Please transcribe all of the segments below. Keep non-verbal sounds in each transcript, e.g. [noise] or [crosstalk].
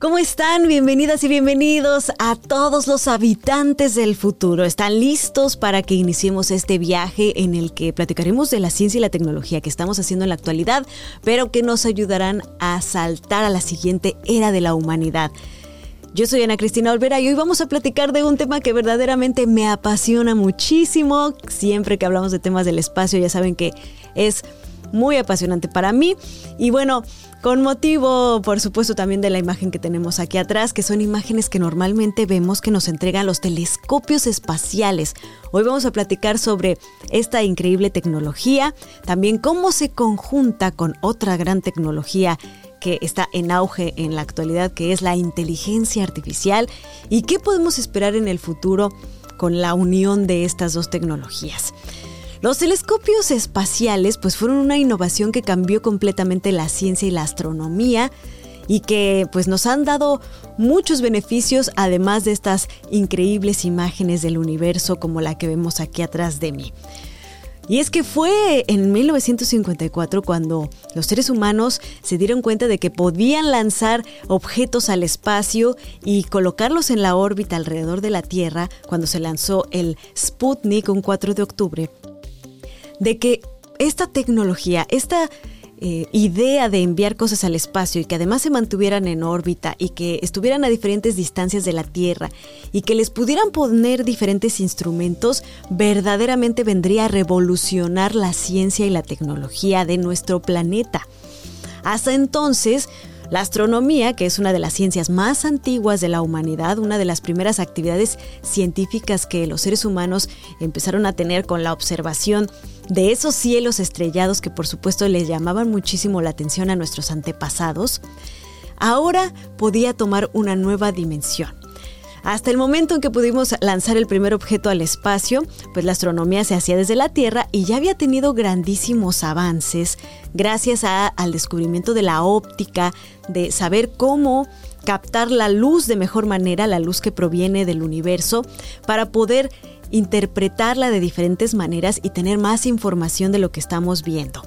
¿Cómo están? Bienvenidas y bienvenidos a todos los habitantes del futuro. ¿Están listos para que iniciemos este viaje en el que platicaremos de la ciencia y la tecnología que estamos haciendo en la actualidad, pero que nos ayudarán a saltar a la siguiente era de la humanidad? Yo soy Ana Cristina Olvera y hoy vamos a platicar de un tema que verdaderamente me apasiona muchísimo. Siempre que hablamos de temas del espacio ya saben que es muy apasionante para mí. Y bueno, con motivo, por supuesto, también de la imagen que tenemos aquí atrás, que son imágenes que normalmente vemos que nos entregan los telescopios espaciales. Hoy vamos a platicar sobre esta increíble tecnología, también cómo se conjunta con otra gran tecnología que está en auge en la actualidad, que es la inteligencia artificial, y qué podemos esperar en el futuro con la unión de estas dos tecnologías. Los telescopios espaciales pues fueron una innovación que cambió completamente la ciencia y la astronomía y que pues nos han dado muchos beneficios además de estas increíbles imágenes del universo como la que vemos aquí atrás de mí. Y es que fue en 1954 cuando los seres humanos se dieron cuenta de que podían lanzar objetos al espacio y colocarlos en la órbita alrededor de la Tierra cuando se lanzó el Sputnik un 4 de octubre de que esta tecnología, esta eh, idea de enviar cosas al espacio y que además se mantuvieran en órbita y que estuvieran a diferentes distancias de la Tierra y que les pudieran poner diferentes instrumentos, verdaderamente vendría a revolucionar la ciencia y la tecnología de nuestro planeta. Hasta entonces, la astronomía, que es una de las ciencias más antiguas de la humanidad, una de las primeras actividades científicas que los seres humanos empezaron a tener con la observación de esos cielos estrellados que por supuesto les llamaban muchísimo la atención a nuestros antepasados, ahora podía tomar una nueva dimensión. Hasta el momento en que pudimos lanzar el primer objeto al espacio, pues la astronomía se hacía desde la Tierra y ya había tenido grandísimos avances gracias al descubrimiento de la óptica, de saber cómo captar la luz de mejor manera, la luz que proviene del universo, para poder interpretarla de diferentes maneras y tener más información de lo que estamos viendo.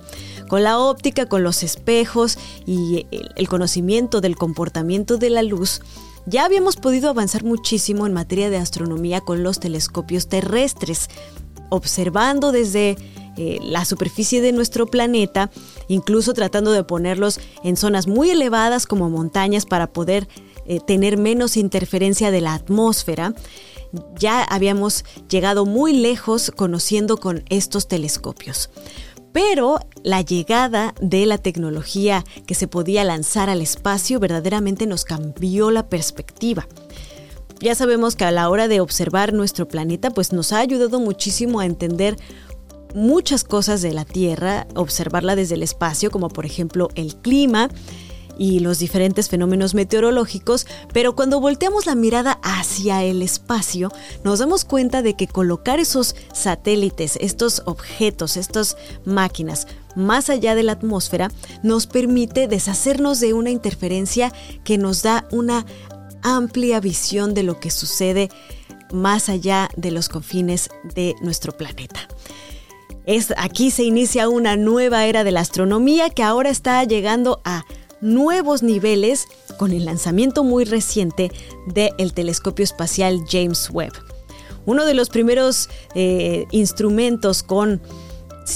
Con la óptica, con los espejos y el conocimiento del comportamiento de la luz, ya habíamos podido avanzar muchísimo en materia de astronomía con los telescopios terrestres, observando desde eh, la superficie de nuestro planeta, incluso tratando de ponerlos en zonas muy elevadas como montañas para poder eh, tener menos interferencia de la atmósfera ya habíamos llegado muy lejos conociendo con estos telescopios. Pero la llegada de la tecnología que se podía lanzar al espacio verdaderamente nos cambió la perspectiva. Ya sabemos que a la hora de observar nuestro planeta, pues nos ha ayudado muchísimo a entender muchas cosas de la Tierra, observarla desde el espacio, como por ejemplo el clima, y los diferentes fenómenos meteorológicos, pero cuando volteamos la mirada hacia el espacio, nos damos cuenta de que colocar esos satélites, estos objetos, estas máquinas, más allá de la atmósfera, nos permite deshacernos de una interferencia que nos da una amplia visión de lo que sucede más allá de los confines de nuestro planeta. Es, aquí se inicia una nueva era de la astronomía que ahora está llegando a nuevos niveles con el lanzamiento muy reciente del telescopio espacial James Webb. Uno de los primeros eh, instrumentos con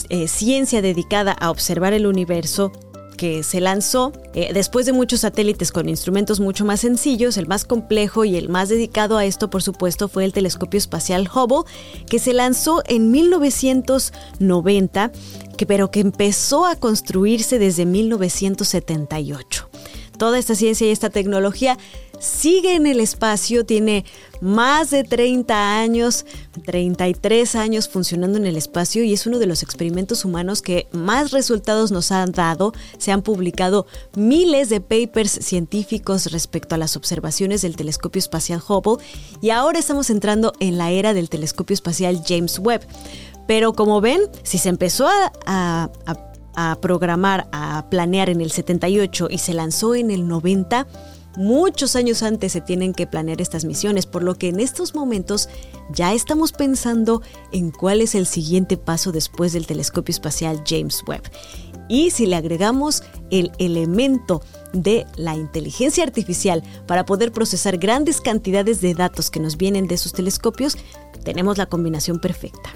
eh, ciencia dedicada a observar el universo que se lanzó eh, después de muchos satélites con instrumentos mucho más sencillos, el más complejo y el más dedicado a esto, por supuesto, fue el telescopio espacial Hubble, que se lanzó en 1990 que, pero que empezó a construirse desde 1978. Toda esta ciencia y esta tecnología sigue en el espacio, tiene más de 30 años, 33 años funcionando en el espacio y es uno de los experimentos humanos que más resultados nos han dado. Se han publicado miles de papers científicos respecto a las observaciones del telescopio espacial Hubble y ahora estamos entrando en la era del telescopio espacial James Webb. Pero como ven, si se empezó a, programar, a planear en el 78 y se lanzó en el 90, muchos años antes se tienen que planear estas misiones, por lo que en estos momentos ya estamos pensando en cuál es el siguiente paso después del telescopio espacial James Webb. Y si le agregamos el elemento de la inteligencia artificial para poder procesar grandes cantidades de datos que nos vienen de sus telescopios, tenemos la combinación perfecta.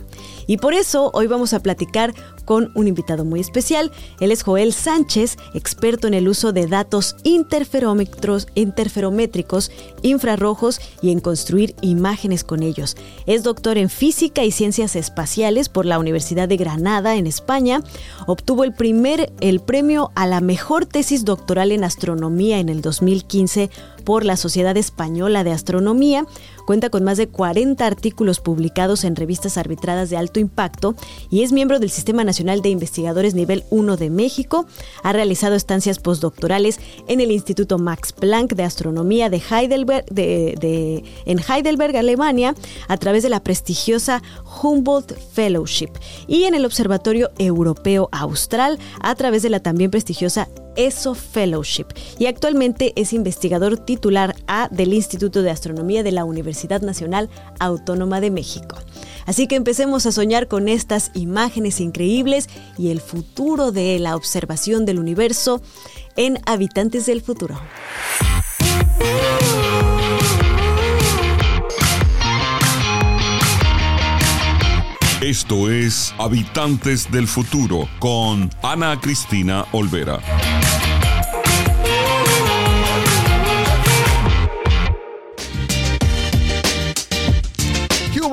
Y por eso hoy vamos a platicar con un invitado muy especial. Él es Joel Sánchez, experto en el uso de datos interferométricos, infrarrojos y en construir imágenes con ellos. Es doctor en física y ciencias espaciales por la Universidad de Granada en España. Obtuvo el primer el premio a la mejor tesis doctoral en astronomía en el 2015 por la Sociedad Española de Astronomía. Cuenta con más de 40 artículos publicados en revistas arbitradas de alto impacto y es miembro del Sistema Nacional de Investigadores Nivel 1 de México. Ha realizado estancias postdoctorales en el Instituto Max Planck de Astronomía de Heidelberg, de, en Heidelberg, Alemania, a través de la prestigiosa Humboldt Fellowship y en el Observatorio Europeo Austral a través de la también prestigiosa ESO Fellowship y actualmente es investigador titular A del Instituto de Astronomía de la Universidad Nacional Autónoma de México. Así que empecemos a soñar con estas imágenes increíbles y el futuro de la observación del universo en Habitantes del Futuro. Esto es Habitantes del Futuro con Ana Cristina Olvera.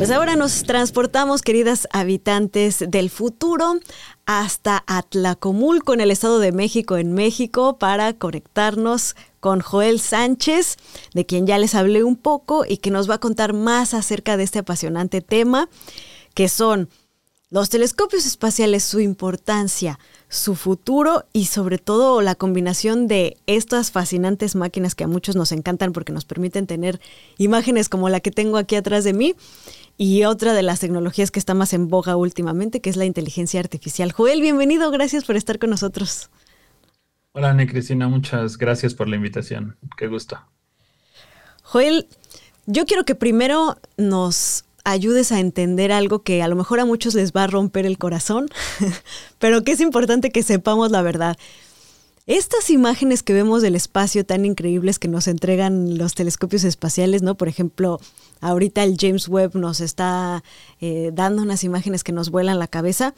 Pues ahora nos transportamos, queridas habitantes del futuro, hasta Atlacomulco, en el Estado de México, en México, para conectarnos con Joel Sánchez, de quien ya les hablé un poco y que nos va a contar más acerca de este apasionante tema, que son los telescopios espaciales, su importancia, su futuro y sobre todo la combinación de estas fascinantes máquinas que a muchos nos encantan porque nos permiten tener imágenes como la que tengo aquí atrás de mí y otra de las tecnologías que está más en boga últimamente, que es la inteligencia artificial. Joel, bienvenido, gracias por estar con nosotros. Hola, Ana Cristina, muchas gracias por la invitación. Qué gusto. Joel, yo quiero que primero nos ayudes a entender algo que a lo mejor a muchos les va a romper el corazón, [laughs] pero que es importante que sepamos la verdad. Estas imágenes que vemos del espacio tan increíbles que nos entregan los telescopios espaciales, ¿no? Por ejemplo, ahorita el James Webb nos está eh, dando unas imágenes que nos vuelan la cabeza.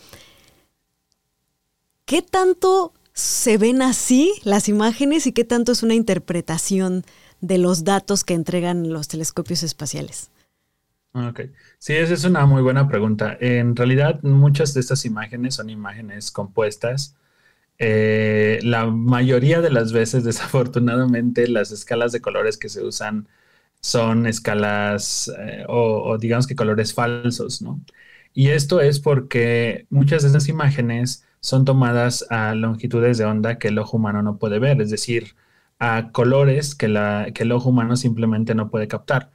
¿Qué tanto se ven así las imágenes y qué tanto es una interpretación de los datos que entregan los telescopios espaciales? Ok, sí, esa es una muy buena pregunta. En realidad, muchas de estas imágenes son imágenes compuestas eh, la mayoría de las veces, [laughs] desafortunadamente, las escalas de colores que se usan son escalas eh, o, digamos que colores falsos, ¿no? Y esto es porque muchas de esas imágenes son tomadas a longitudes de onda que el ojo humano no puede ver, es decir, a colores que, que el ojo humano simplemente no puede captar.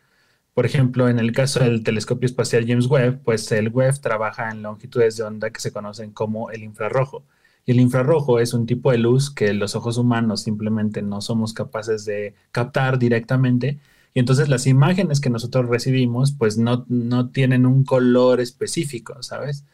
Por ejemplo, en el caso del telescopio espacial James Webb, pues el Webb trabaja en longitudes de onda que se conocen como el infrarrojo. El infrarrojo es un tipo de luz que los ojos humanos simplemente no somos capaces de captar directamente. Y entonces las imágenes que nosotros recibimos, pues no, no tienen un color específico, ¿sabes?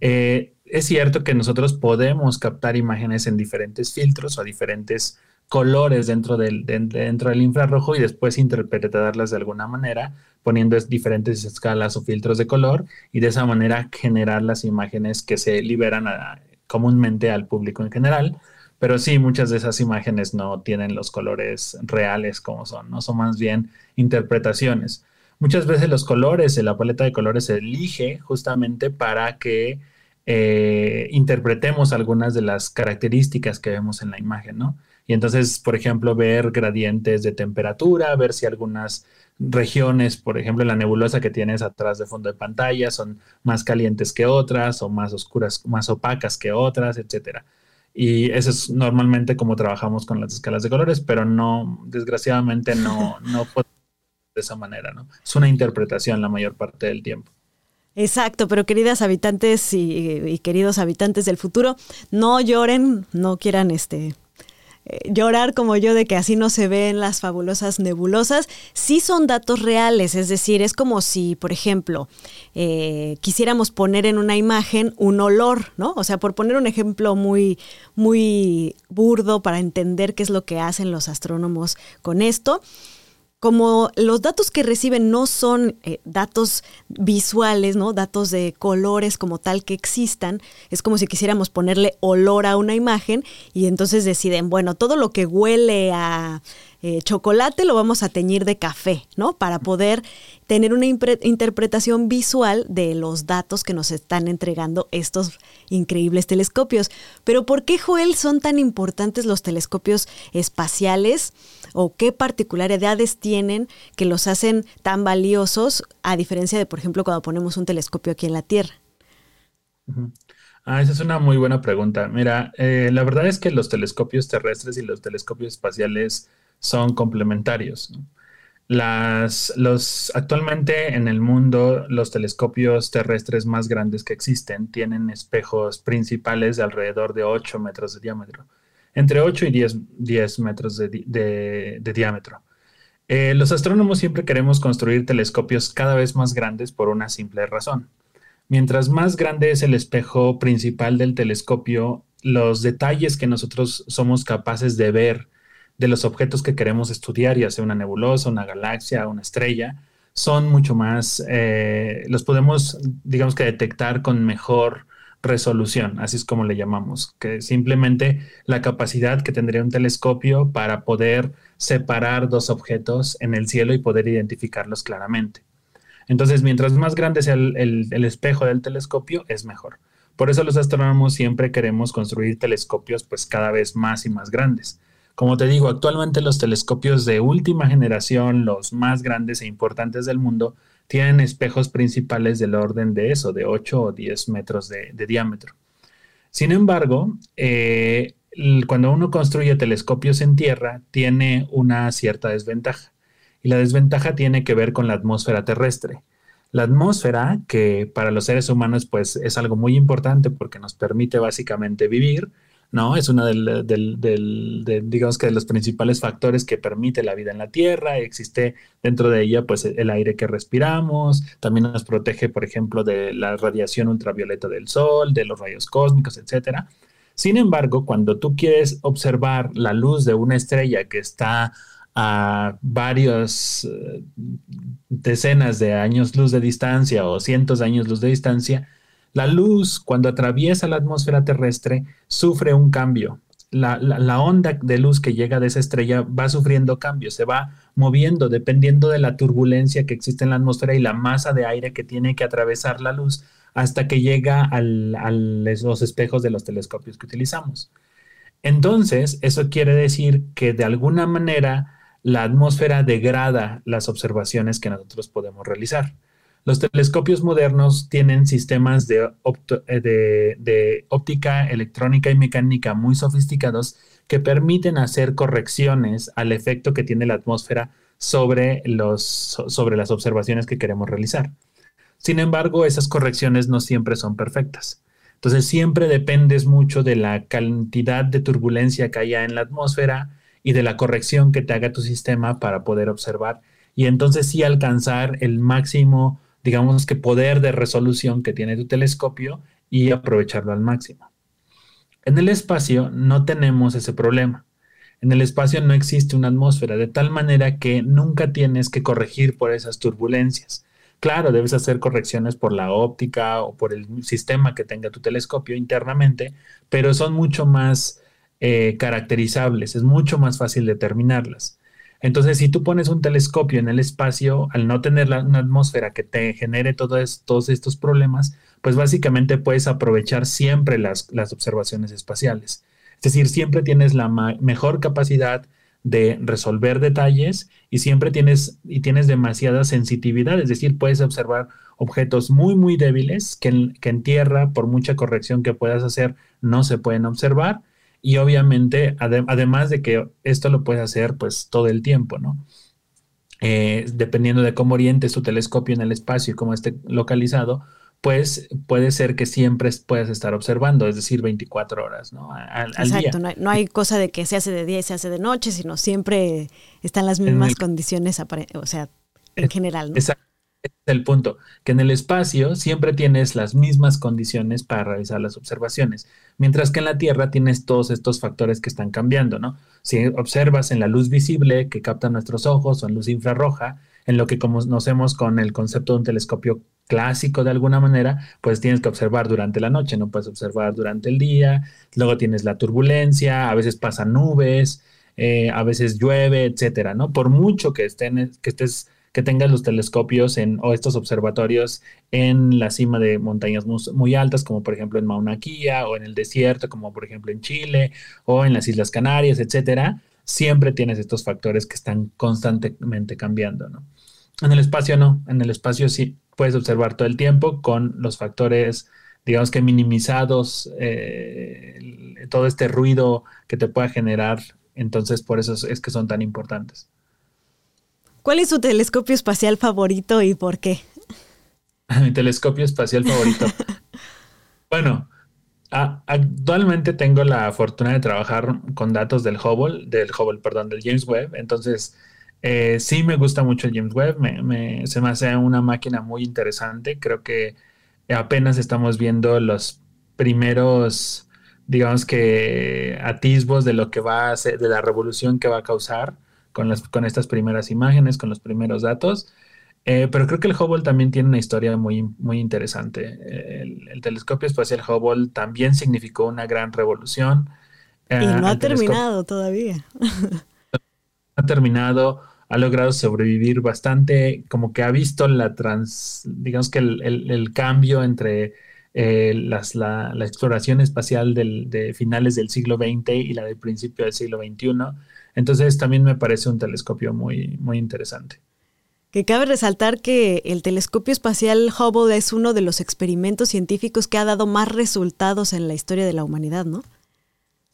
Eh, es cierto que nosotros podemos captar imágenes en diferentes filtros o diferentes colores dentro del, dentro del infrarrojo y después interpretarlas de alguna manera, poniendo diferentes escalas o filtros de color y de esa manera generar las imágenes que se liberan a, comúnmente al público en general, pero sí, muchas de esas imágenes no tienen los colores reales como son, no son más bien interpretaciones. Muchas veces los colores, la paleta de colores se elige justamente para que eh, interpretemos algunas de las características que vemos en la imagen, ¿no? Y entonces, por ejemplo, ver gradientes de temperatura, ver si algunas regiones, por ejemplo, la nebulosa que tienes atrás de fondo de pantalla son más calientes que otras o más oscuras, más opacas que otras, etcétera. Y eso es normalmente como trabajamos con las escalas de colores, pero no, desgraciadamente no, [laughs] no de esa manera, ¿no? Es una interpretación la mayor parte del tiempo. Exacto, pero queridas habitantes y, queridos habitantes del futuro, no lloren, no quieran este llorar como yo de que así no se ven las fabulosas nebulosas, sí son datos reales, es decir, es como si, por ejemplo, eh, quisiéramos poner en una imagen un olor, ¿no? O sea, por poner un ejemplo muy, muy burdo para entender qué es lo que hacen los astrónomos con esto como los datos que reciben no son eh, datos visuales, ¿no? Datos de colores como tal que existan, es como si quisiéramos ponerle olor a una imagen y entonces deciden, bueno, todo lo que huele a eh, chocolate lo vamos a teñir de café, ¿no? Para poder tener una interpretación visual de los datos que nos están entregando estos increíbles telescopios. Pero ¿por qué, Joel, son tan importantes los telescopios espaciales? ¿O qué particularidades tienen que los hacen tan valiosos a diferencia de, por ejemplo, cuando ponemos un telescopio aquí en la Tierra? Ah, esa es una muy buena pregunta. Mira, eh, la verdad es que los telescopios terrestres y los telescopios espaciales son complementarios. Las, los, actualmente en el mundo los telescopios terrestres más grandes que existen tienen espejos principales de alrededor de 8 metros de diámetro, entre 8 y 10, 10 metros de, diámetro. Eh, los astrónomos siempre queremos construir telescopios cada vez más grandes por una simple razón. Mientras más grande es el espejo principal del telescopio, los detalles que nosotros somos capaces de ver de los objetos que queremos estudiar, ya sea una nebulosa, una galaxia, una estrella, son mucho más, eh, los podemos, digamos que detectar con mejor resolución, así es como le llamamos, que simplemente la capacidad que tendría un telescopio para poder separar dos objetos en el cielo y poder identificarlos claramente. Entonces, mientras más grande sea el, el espejo del telescopio, es mejor. Por eso los astrónomos siempre queremos construir telescopios pues cada vez más y más grandes. Como te digo, actualmente los telescopios de última generación, los más grandes e importantes del mundo, tienen espejos principales del orden de eso, de 8 o 10 metros de, diámetro. Sin embargo, eh, cuando uno construye telescopios en tierra, tiene una cierta desventaja. Y la desventaja tiene que ver con la atmósfera terrestre. La atmósfera, que para los seres humanos pues es algo muy importante porque nos permite básicamente vivir, ¿no? Es uno del, de, digamos que de los principales factores que permite la vida en la Tierra. Existe dentro de ella, pues, el aire que respiramos. También nos protege, por ejemplo, de la radiación ultravioleta del Sol, de los rayos cósmicos, etcétera. Sin embargo, cuando tú quieres observar la luz de una estrella que está a varios eh, decenas de años luz de distancia o cientos de años luz de distancia, la luz, cuando atraviesa la atmósfera terrestre, sufre un cambio. La, onda de luz que llega de esa estrella va sufriendo cambios, se va moviendo dependiendo de la turbulencia que existe en la atmósfera y la masa de aire que tiene que atravesar la luz hasta que llega a los espejos de los telescopios que utilizamos. Entonces, eso quiere decir que de alguna manera la atmósfera degrada las observaciones que nosotros podemos realizar. Los telescopios modernos tienen sistemas eh, de, óptica electrónica y mecánica muy sofisticados que permiten hacer correcciones al efecto que tiene la atmósfera sobre, sobre las observaciones que queremos realizar. Sin embargo, esas correcciones no siempre son perfectas. Entonces, siempre dependes mucho de la cantidad de turbulencia que haya en la atmósfera y de la corrección que te haga tu sistema para poder observar y entonces sí alcanzar el máximo digamos que poder de resolución que tiene tu telescopio y aprovecharlo al máximo. En el espacio no tenemos ese problema. En el espacio no existe una atmósfera, de tal manera que nunca tienes que corregir por esas turbulencias. Claro, debes hacer correcciones por la óptica o por el sistema que tenga tu telescopio internamente, pero son mucho más eh, caracterizables, es mucho más fácil determinarlas. Entonces, si tú pones un telescopio en el espacio, al no tener una atmósfera que te genere todos estos problemas, pues básicamente puedes aprovechar siempre las, observaciones espaciales. Es decir, siempre tienes la mejor capacidad de resolver detalles y siempre tienes, y tienes demasiada sensitividad, es decir, puedes observar objetos muy, muy débiles que en, que en tierra, por mucha corrección que puedas hacer, no se pueden observar y obviamente, además de que esto lo puedes hacer pues todo el tiempo, ¿no? Eh, dependiendo de cómo orientes tu telescopio en el espacio y cómo esté localizado, pues puede ser que siempre puedas estar observando, es decir, 24 horas, ¿no? Exacto, No, hay, cosa de que se hace de día y se hace de noche, sino siempre están las mismas condiciones, o sea, en general, ¿no? Exacto es el punto, que en el espacio siempre tienes las mismas condiciones para realizar las observaciones, mientras que en la Tierra tienes todos estos factores que están cambiando, ¿no? Si observas en la luz visible que capta nuestros ojos o en luz infrarroja, en lo que conocemos con el concepto de un telescopio clásico de alguna manera, pues tienes que observar durante la noche, no puedes observar durante el día, luego tienes la turbulencia, a veces pasan nubes, eh, a veces llueve, etcétera, ¿no? Por mucho que, estén, que estés que tengas los telescopios en, o estos observatorios en la cima de montañas muy, altas, como por ejemplo en Mauna Kea, o en el desierto, como por ejemplo en Chile, o en las Islas Canarias, etcétera, siempre tienes estos factores que están constantemente cambiando, ¿no? En el espacio no, en el espacio sí puedes observar todo el tiempo con los factores, digamos que minimizados, eh, todo este ruido que te pueda generar, entonces por eso es que son tan importantes. ¿Cuál es su telescopio espacial favorito y por qué? [laughs] Mi telescopio espacial favorito. [laughs] bueno, actualmente tengo la fortuna de trabajar con datos del Hubble, del Hubble, perdón, del James Webb. Entonces, eh, sí me gusta mucho el James Webb. se me hace una máquina muy interesante. Creo que apenas estamos viendo los primeros, digamos que atisbos de lo que va a hacer, de la revolución que va a causar con, las, con estas primeras imágenes, con los primeros datos. Eh, pero creo que el Hubble también tiene una historia muy, muy interesante. El, telescopio espacial Hubble también significó una gran revolución. y eh, no ha terminado todavía. [laughs] ha terminado, ha logrado sobrevivir bastante, como que ha visto la trans, digamos que el, cambio entre eh, las, la, exploración espacial de finales del siglo XX y la del principio del siglo XXI entonces también me parece un telescopio muy, muy interesante. Que cabe resaltar que el telescopio espacial Hubble es uno de los experimentos científicos que ha dado más resultados en la historia de la humanidad, ¿no?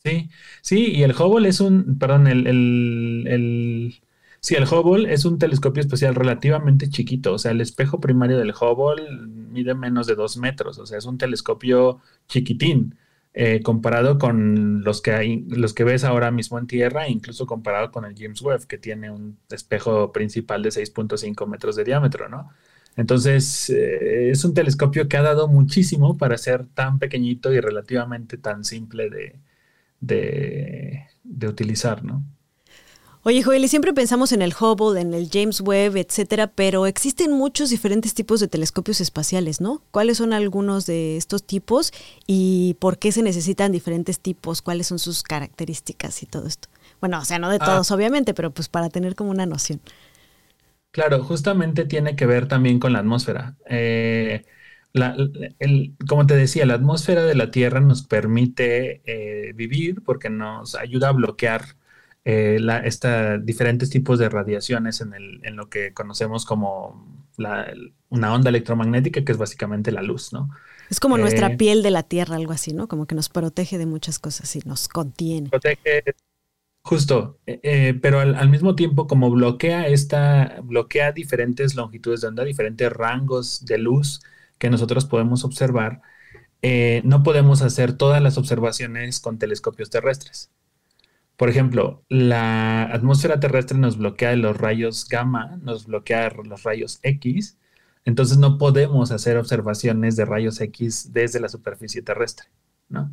Sí, sí, y el Hubble es un, perdón, el, el, el sí, el Hubble es un telescopio espacial relativamente chiquito, o sea, el espejo primario del Hubble mide menos de dos metros, o sea, es un telescopio chiquitín. Eh, comparado con los que, hay, los que ves ahora mismo en Tierra, incluso comparado con el James Webb, que tiene un espejo principal de 6.5 metros de diámetro, ¿no? Entonces, eh, es un telescopio que ha dado muchísimo para ser tan pequeñito y relativamente tan simple de, de, de utilizar, ¿no? Oye, Joel, y siempre pensamos en el Hubble, en el James Webb, etcétera, pero existen muchos diferentes tipos de telescopios espaciales, ¿no? ¿Cuáles son algunos de estos tipos y por qué se necesitan diferentes tipos? ¿Cuáles son sus características y todo esto? Bueno, o sea, no de ah. todos, obviamente, pero pues para tener como una noción. Claro, justamente tiene que ver también con la atmósfera. Eh, como te decía, la atmósfera de la Tierra nos permite eh, vivir porque nos ayuda a bloquear eh, diferentes tipos de radiaciones en, el, en, lo que conocemos como una onda electromagnética, que es básicamente la luz, ¿no? Es como nuestra eh, piel de la Tierra, algo así, ¿no? Como que nos protege de muchas cosas y nos contiene. Protege, justo, eh, pero al, mismo tiempo como bloquea esta, bloquea diferentes longitudes de onda, diferentes rangos de luz que nosotros podemos observar, no podemos hacer todas las observaciones con telescopios terrestres. Por ejemplo, la atmósfera terrestre nos bloquea los rayos gamma, nos bloquea los rayos X, entonces no podemos hacer observaciones de rayos X desde la superficie terrestre, ¿no?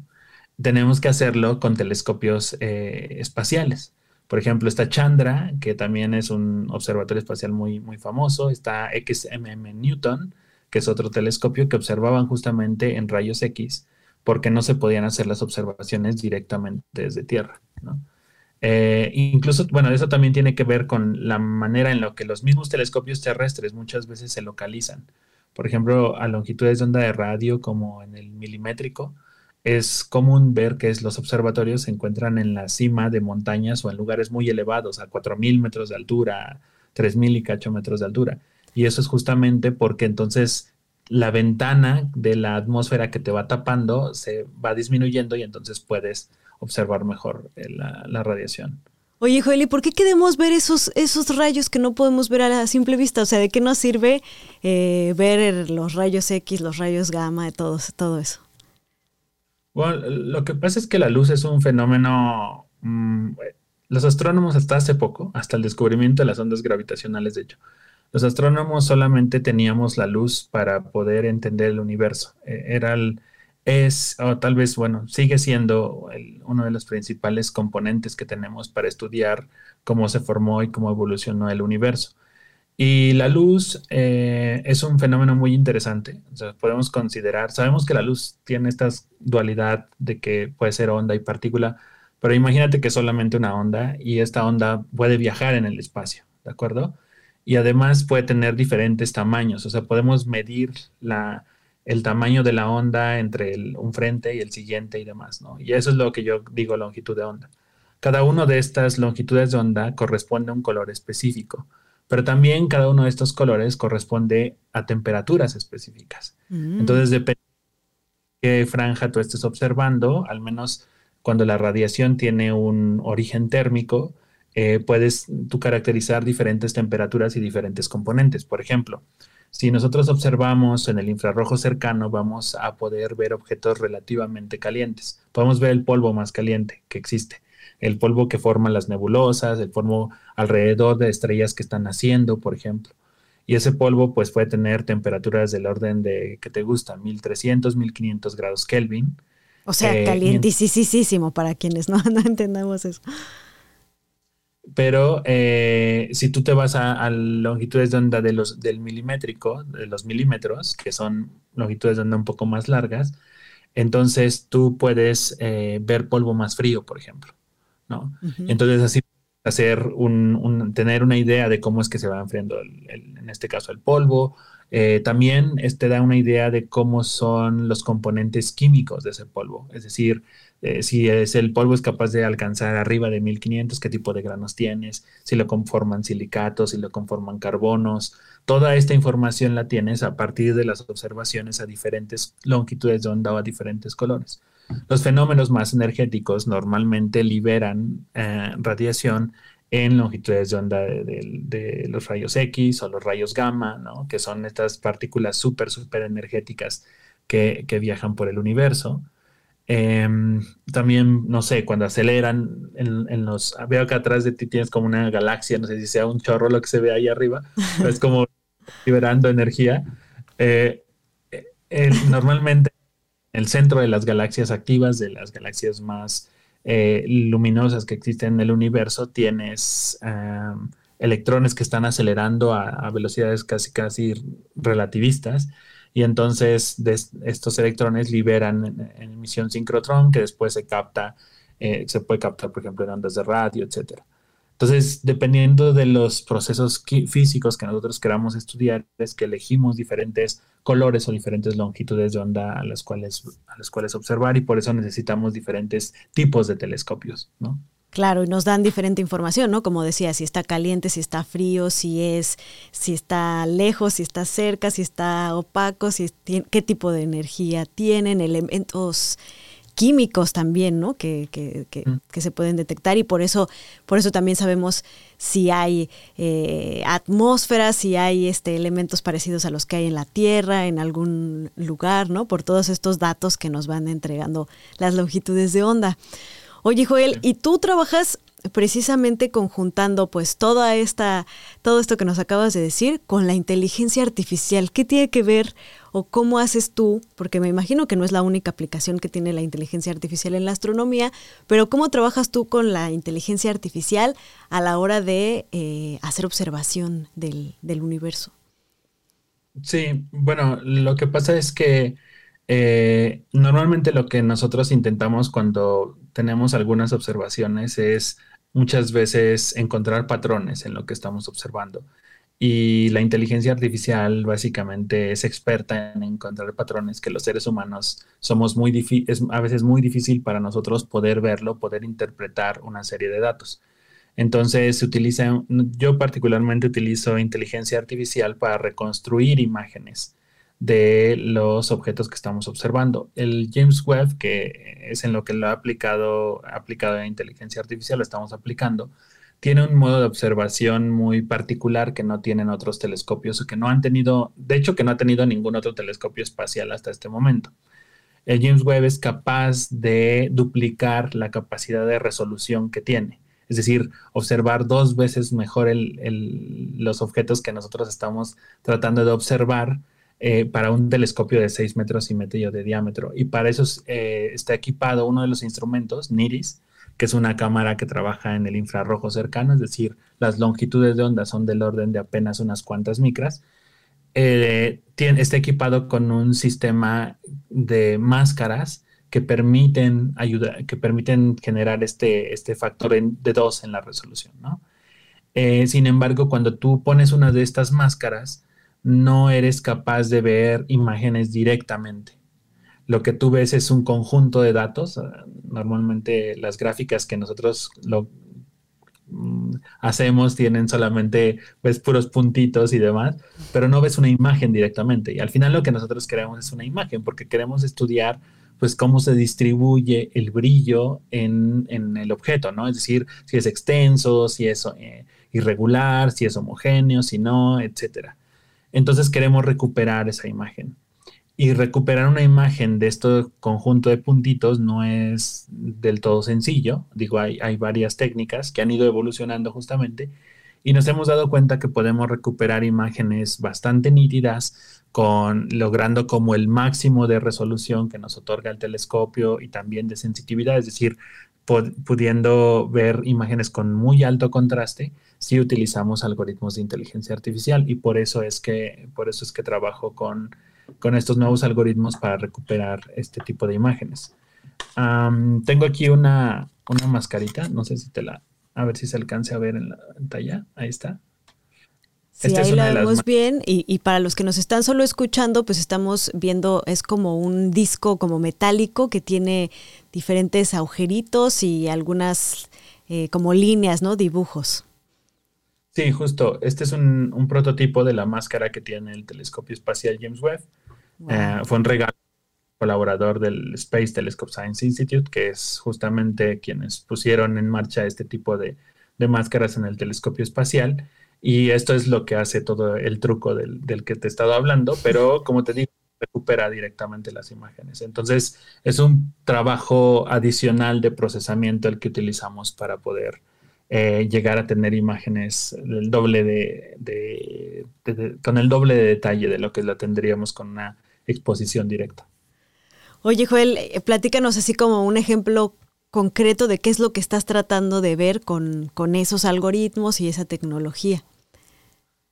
Tenemos que hacerlo con telescopios eh, espaciales. Por ejemplo, está Chandra, que también es un observatorio espacial muy, muy famoso. Está XMM Newton, que es otro telescopio que observaban justamente en rayos X, porque no se podían hacer las observaciones directamente desde Tierra, ¿no? Eh, incluso, bueno, eso también tiene que ver con la manera en la que los mismos telescopios terrestres muchas veces se localizan. Por ejemplo, a longitudes de onda de radio como en el milimétrico, es común ver que los observatorios se encuentran en la cima de montañas o en lugares muy elevados, a 4.000 metros de altura, 3.000 y cacho metros de altura. Y eso es justamente porque entonces la ventana de la atmósfera que te va tapando se va disminuyendo y entonces puedes observar mejor eh, la, radiación. Oye, Joel, ¿y por qué queremos ver esos, esos rayos que no podemos ver a la simple vista? O sea, ¿de qué nos sirve eh, ver los rayos X, los rayos gamma, todo, todo eso? Bueno, lo que pasa es que la luz es un fenómeno... Mm, los astrónomos hasta hace poco, hasta el descubrimiento de las ondas gravitacionales, de hecho, los astrónomos solamente teníamos la luz para poder entender el universo. E, era el, es, o tal vez, bueno, sigue siendo uno de los principales componentes que tenemos para estudiar cómo se formó y cómo evolucionó el universo. Y la luz eh, es un fenómeno muy interesante. podemos considerar, sabemos que la luz tiene esta dualidad de que puede ser onda y partícula, pero imagínate que es solamente una onda y esta onda puede viajar en el espacio, ¿de acuerdo? y además puede tener diferentes tamaños, o sea, podemos medir la, el tamaño de la onda entre un frente y el siguiente y demás, ¿no? Y eso es lo que yo digo longitud de onda. Cada una de estas longitudes de onda corresponde a un color específico, pero también cada uno de estos colores corresponde a temperaturas específicas. Mm. Entonces, depende de qué franja tú estés observando, al menos cuando la radiación tiene un origen térmico, eh, puedes tú caracterizar diferentes temperaturas y diferentes componentes. Por ejemplo, si nosotros observamos en el infrarrojo cercano, vamos a poder ver objetos relativamente calientes. Podemos ver el polvo más caliente que existe, el polvo que forma las nebulosas, el polvo alrededor de estrellas que están naciendo, por ejemplo. Y ese polvo pues puede tener temperaturas del orden de, que te gusta? 1300, 1500 grados Kelvin. O sea, eh, calientísimo para quienes no, [laughs] no entendamos eso pero eh, si tú te vas a, longitudes de onda de los, del milimétrico, de los milímetros, que son longitudes de onda un poco más largas, entonces tú puedes eh, ver polvo más frío, por ejemplo, ¿no? Entonces así hacer un, tener una idea de cómo es que se va enfriando, en este caso, el polvo. Eh, también este da una idea de cómo son los componentes químicos de ese polvo, es decir, eh, si es el polvo es capaz de alcanzar arriba de 1500, qué tipo de granos tienes, si lo conforman silicatos, si lo conforman carbonos. Toda esta información la tienes a partir de las observaciones a diferentes longitudes de onda o a diferentes colores. Los fenómenos más energéticos normalmente liberan eh, radiación en longitudes de onda de, los rayos X o los rayos gamma, que son estas partículas súper, súper energéticas que, que viajan por el universo. Em, también, no sé, cuando aceleran en, los... Veo que atrás de ti tienes como una galaxia, no sé si sea un chorro lo que se ve ahí arriba, [laughs] es como liberando energía. Eh, eh, normalmente, el centro de las galaxias activas, de las galaxias más eh, luminosas que existen en el universo, tienes electrones que están acelerando a, a velocidades casi, casi relativistas y entonces estos electrones liberan emisión sincrotrón que después se capta, eh, se puede captar, por ejemplo, en ondas de radio, etc. Entonces, dependiendo de los procesos físicos que nosotros queramos estudiar, es que elegimos diferentes colores o diferentes longitudes de onda a las cuales, a las cuales observar y por eso necesitamos diferentes tipos de telescopios, ¿no? Claro, y nos dan diferente información, ¿no? Como decía, si está caliente, si está frío, si es, si está lejos, si está cerca, si está opaco, si qué tipo de energía tienen, elementos químicos también, ¿no? Que, que, mm. que, se pueden detectar y por eso, por eso también sabemos si hay eh, atmósfera, si hay este, elementos parecidos a los que hay en la Tierra, en algún lugar, ¿no? Por todos estos datos que nos van entregando las longitudes de onda. Oye, Joel, ¿y tú trabajas precisamente conjuntando pues toda esta, todo esto que nos acabas de decir con la inteligencia artificial? ¿Qué tiene que ver o cómo haces tú? Porque me imagino que no es la única aplicación que tiene la inteligencia artificial en la astronomía, pero ¿cómo trabajas tú con la inteligencia artificial a la hora de eh, hacer observación del, del universo? Sí, bueno, lo que pasa es que eh, normalmente lo que nosotros intentamos cuando tenemos algunas observaciones es muchas veces encontrar patrones en lo que estamos observando. Y la inteligencia artificial básicamente es experta en encontrar patrones que los seres humanos somos muy a veces muy difícil para nosotros poder verlo, poder interpretar una serie de datos. Entonces se utiliza, yo particularmente utilizo inteligencia artificial para reconstruir imágenes de los objetos que estamos observando. El James Webb, que es en lo que lo ha aplicado, aplicado a inteligencia artificial, lo estamos aplicando, tiene un modo de observación muy particular que no tienen otros telescopios o que no han tenido, de hecho que no ha tenido ningún otro telescopio espacial hasta este momento. El James Webb es capaz de duplicar la capacidad de resolución que tiene. Es decir, observar dos veces mejor los objetos que nosotros estamos tratando de observar eh, para un telescopio de 6 metros y medio de diámetro. Y para eso eh, está equipado uno de los instrumentos, NIRIS, que es una cámara que trabaja en el infrarrojo cercano, es decir, las longitudes de onda son del orden de apenas unas cuantas micras. Eh, está equipado con un sistema de máscaras que permiten ayudar, que permiten generar este, este factor de 2 en la resolución, ¿no? sin embargo, cuando tú pones una de estas máscaras, no eres capaz de ver imágenes directamente. Lo que tú ves es un conjunto de datos. Ah, normalmente las gráficas que nosotros mm, hacemos tienen solamente pues puros puntitos y demás, pero no ves una imagen directamente. Y al final lo que nosotros queremos es una imagen porque queremos estudiar pues cómo se distribuye el brillo en, el objeto, ¿no? Es decir, si es extenso, si es eh, irregular, si es homogéneo, si no, etcétera. Entonces queremos recuperar esa imagen. Y recuperar una imagen de este conjunto de puntitos no es del todo sencillo. Digo, hay, hay varias técnicas que han ido evolucionando justamente y nos hemos dado cuenta que podemos recuperar imágenes bastante nítidas con logrando como el máximo de resolución que nos otorga el telescopio y también de sensitividad, es decir, pudiendo ver imágenes con muy alto contraste si utilizamos algoritmos de inteligencia artificial y por eso es que, por eso es que trabajo con, con estos nuevos algoritmos para recuperar este tipo de imágenes. tengo aquí una, una mascarita, no sé si te la, a ver si se alcance a ver en la pantalla, ahí está. Sí, ahí la vemos bien y, y, para los que nos están solo escuchando, pues estamos viendo, es como un disco como metálico que tiene diferentes agujeritos y algunas eh, como líneas, ¿no? Dibujos. Sí, justo. Este es un, prototipo de la máscara que tiene el telescopio espacial James Webb. Eh, fue un regalo colaborador del Space Telescope Science Institute, que es justamente quienes pusieron en marcha este tipo de, máscaras en el telescopio espacial. Y esto es lo que hace todo el truco del, del que te he estado hablando, pero como te digo, recupera directamente las imágenes. Entonces, es un trabajo adicional de procesamiento el que utilizamos para poder eh, llegar a tener imágenes del doble de, con el doble de detalle de lo que la tendríamos con una exposición directa. Oye, Joel, eh, platícanos así como un ejemplo concreto de qué es lo que estás tratando de ver con, esos algoritmos y esa tecnología.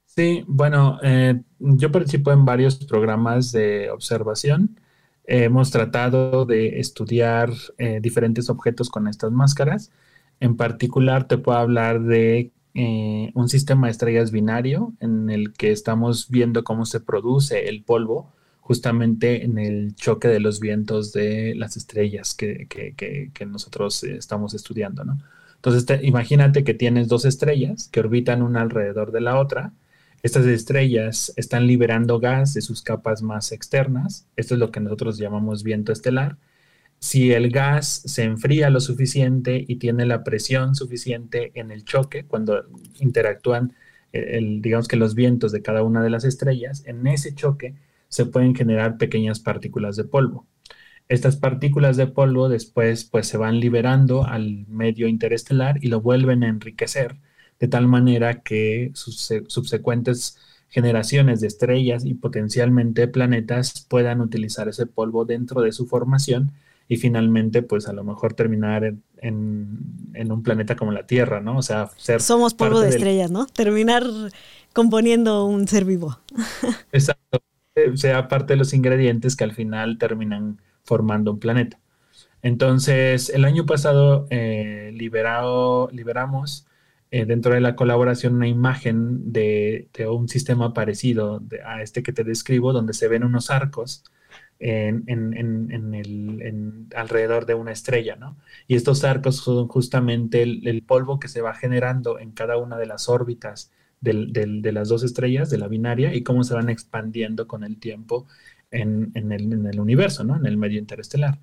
Sí, bueno, eh, yo participo en varios programas de observación. hemos tratado de estudiar diferentes objetos con estas máscaras en particular, te puedo hablar de eh, un sistema de estrellas binario en el que estamos viendo cómo se produce el polvo justamente en el choque de los vientos de las estrellas que, nosotros eh, estamos estudiando. Entonces, imagínate que tienes dos estrellas que orbitan una alrededor de la otra. Estas estrellas están liberando gas de sus capas más externas. Esto es lo que nosotros llamamos viento estelar si el gas se enfría lo suficiente y tiene la presión suficiente en el choque, cuando interactúan, eh, digamos que los vientos de cada una de las estrellas, en ese choque se pueden generar pequeñas partículas de polvo. Estas partículas de polvo después pues se van liberando al medio interestelar y lo vuelven a enriquecer de tal manera que sus subsecuentes generaciones de estrellas y potencialmente planetas puedan utilizar ese polvo dentro de su formación y finalmente, pues a lo mejor terminar en, un planeta como la Tierra, ¿no? O sea, ser... Somos polvo de estrellas, ¿no? Terminar componiendo un ser vivo. [laughs] Exacto. Sea parte de los ingredientes que al final terminan formando un planeta. Entonces, el año pasado eh, liberado, liberamos eh, dentro de la colaboración una imagen de, un sistema parecido a este que te describo, donde se ven unos arcos en, el, alrededor de una estrella, ¿no? Y estos arcos son justamente el, polvo que se va generando en cada una de las órbitas de las dos estrellas, de la binaria, y cómo se van expandiendo con el tiempo en, el, universo, ¿no? En el medio interestelar.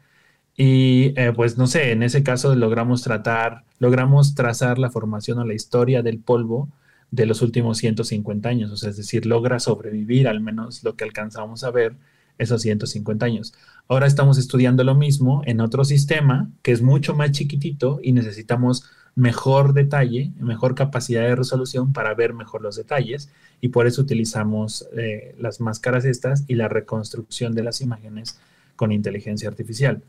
Y eh, pues no sé, en ese caso logramos tratar, logramos trazar la formación o la historia del polvo de los últimos 150 años, o sea, es decir, logra sobrevivir al menos lo que alcanzamos a ver esos 150 años. Ahora estamos estudiando lo mismo en otro sistema que es mucho más chiquitito y necesitamos mejor detalle, mejor capacidad de resolución para ver mejor los detalles y por eso utilizamos eh, las máscaras estas y la reconstrucción de las imágenes con inteligencia artificial.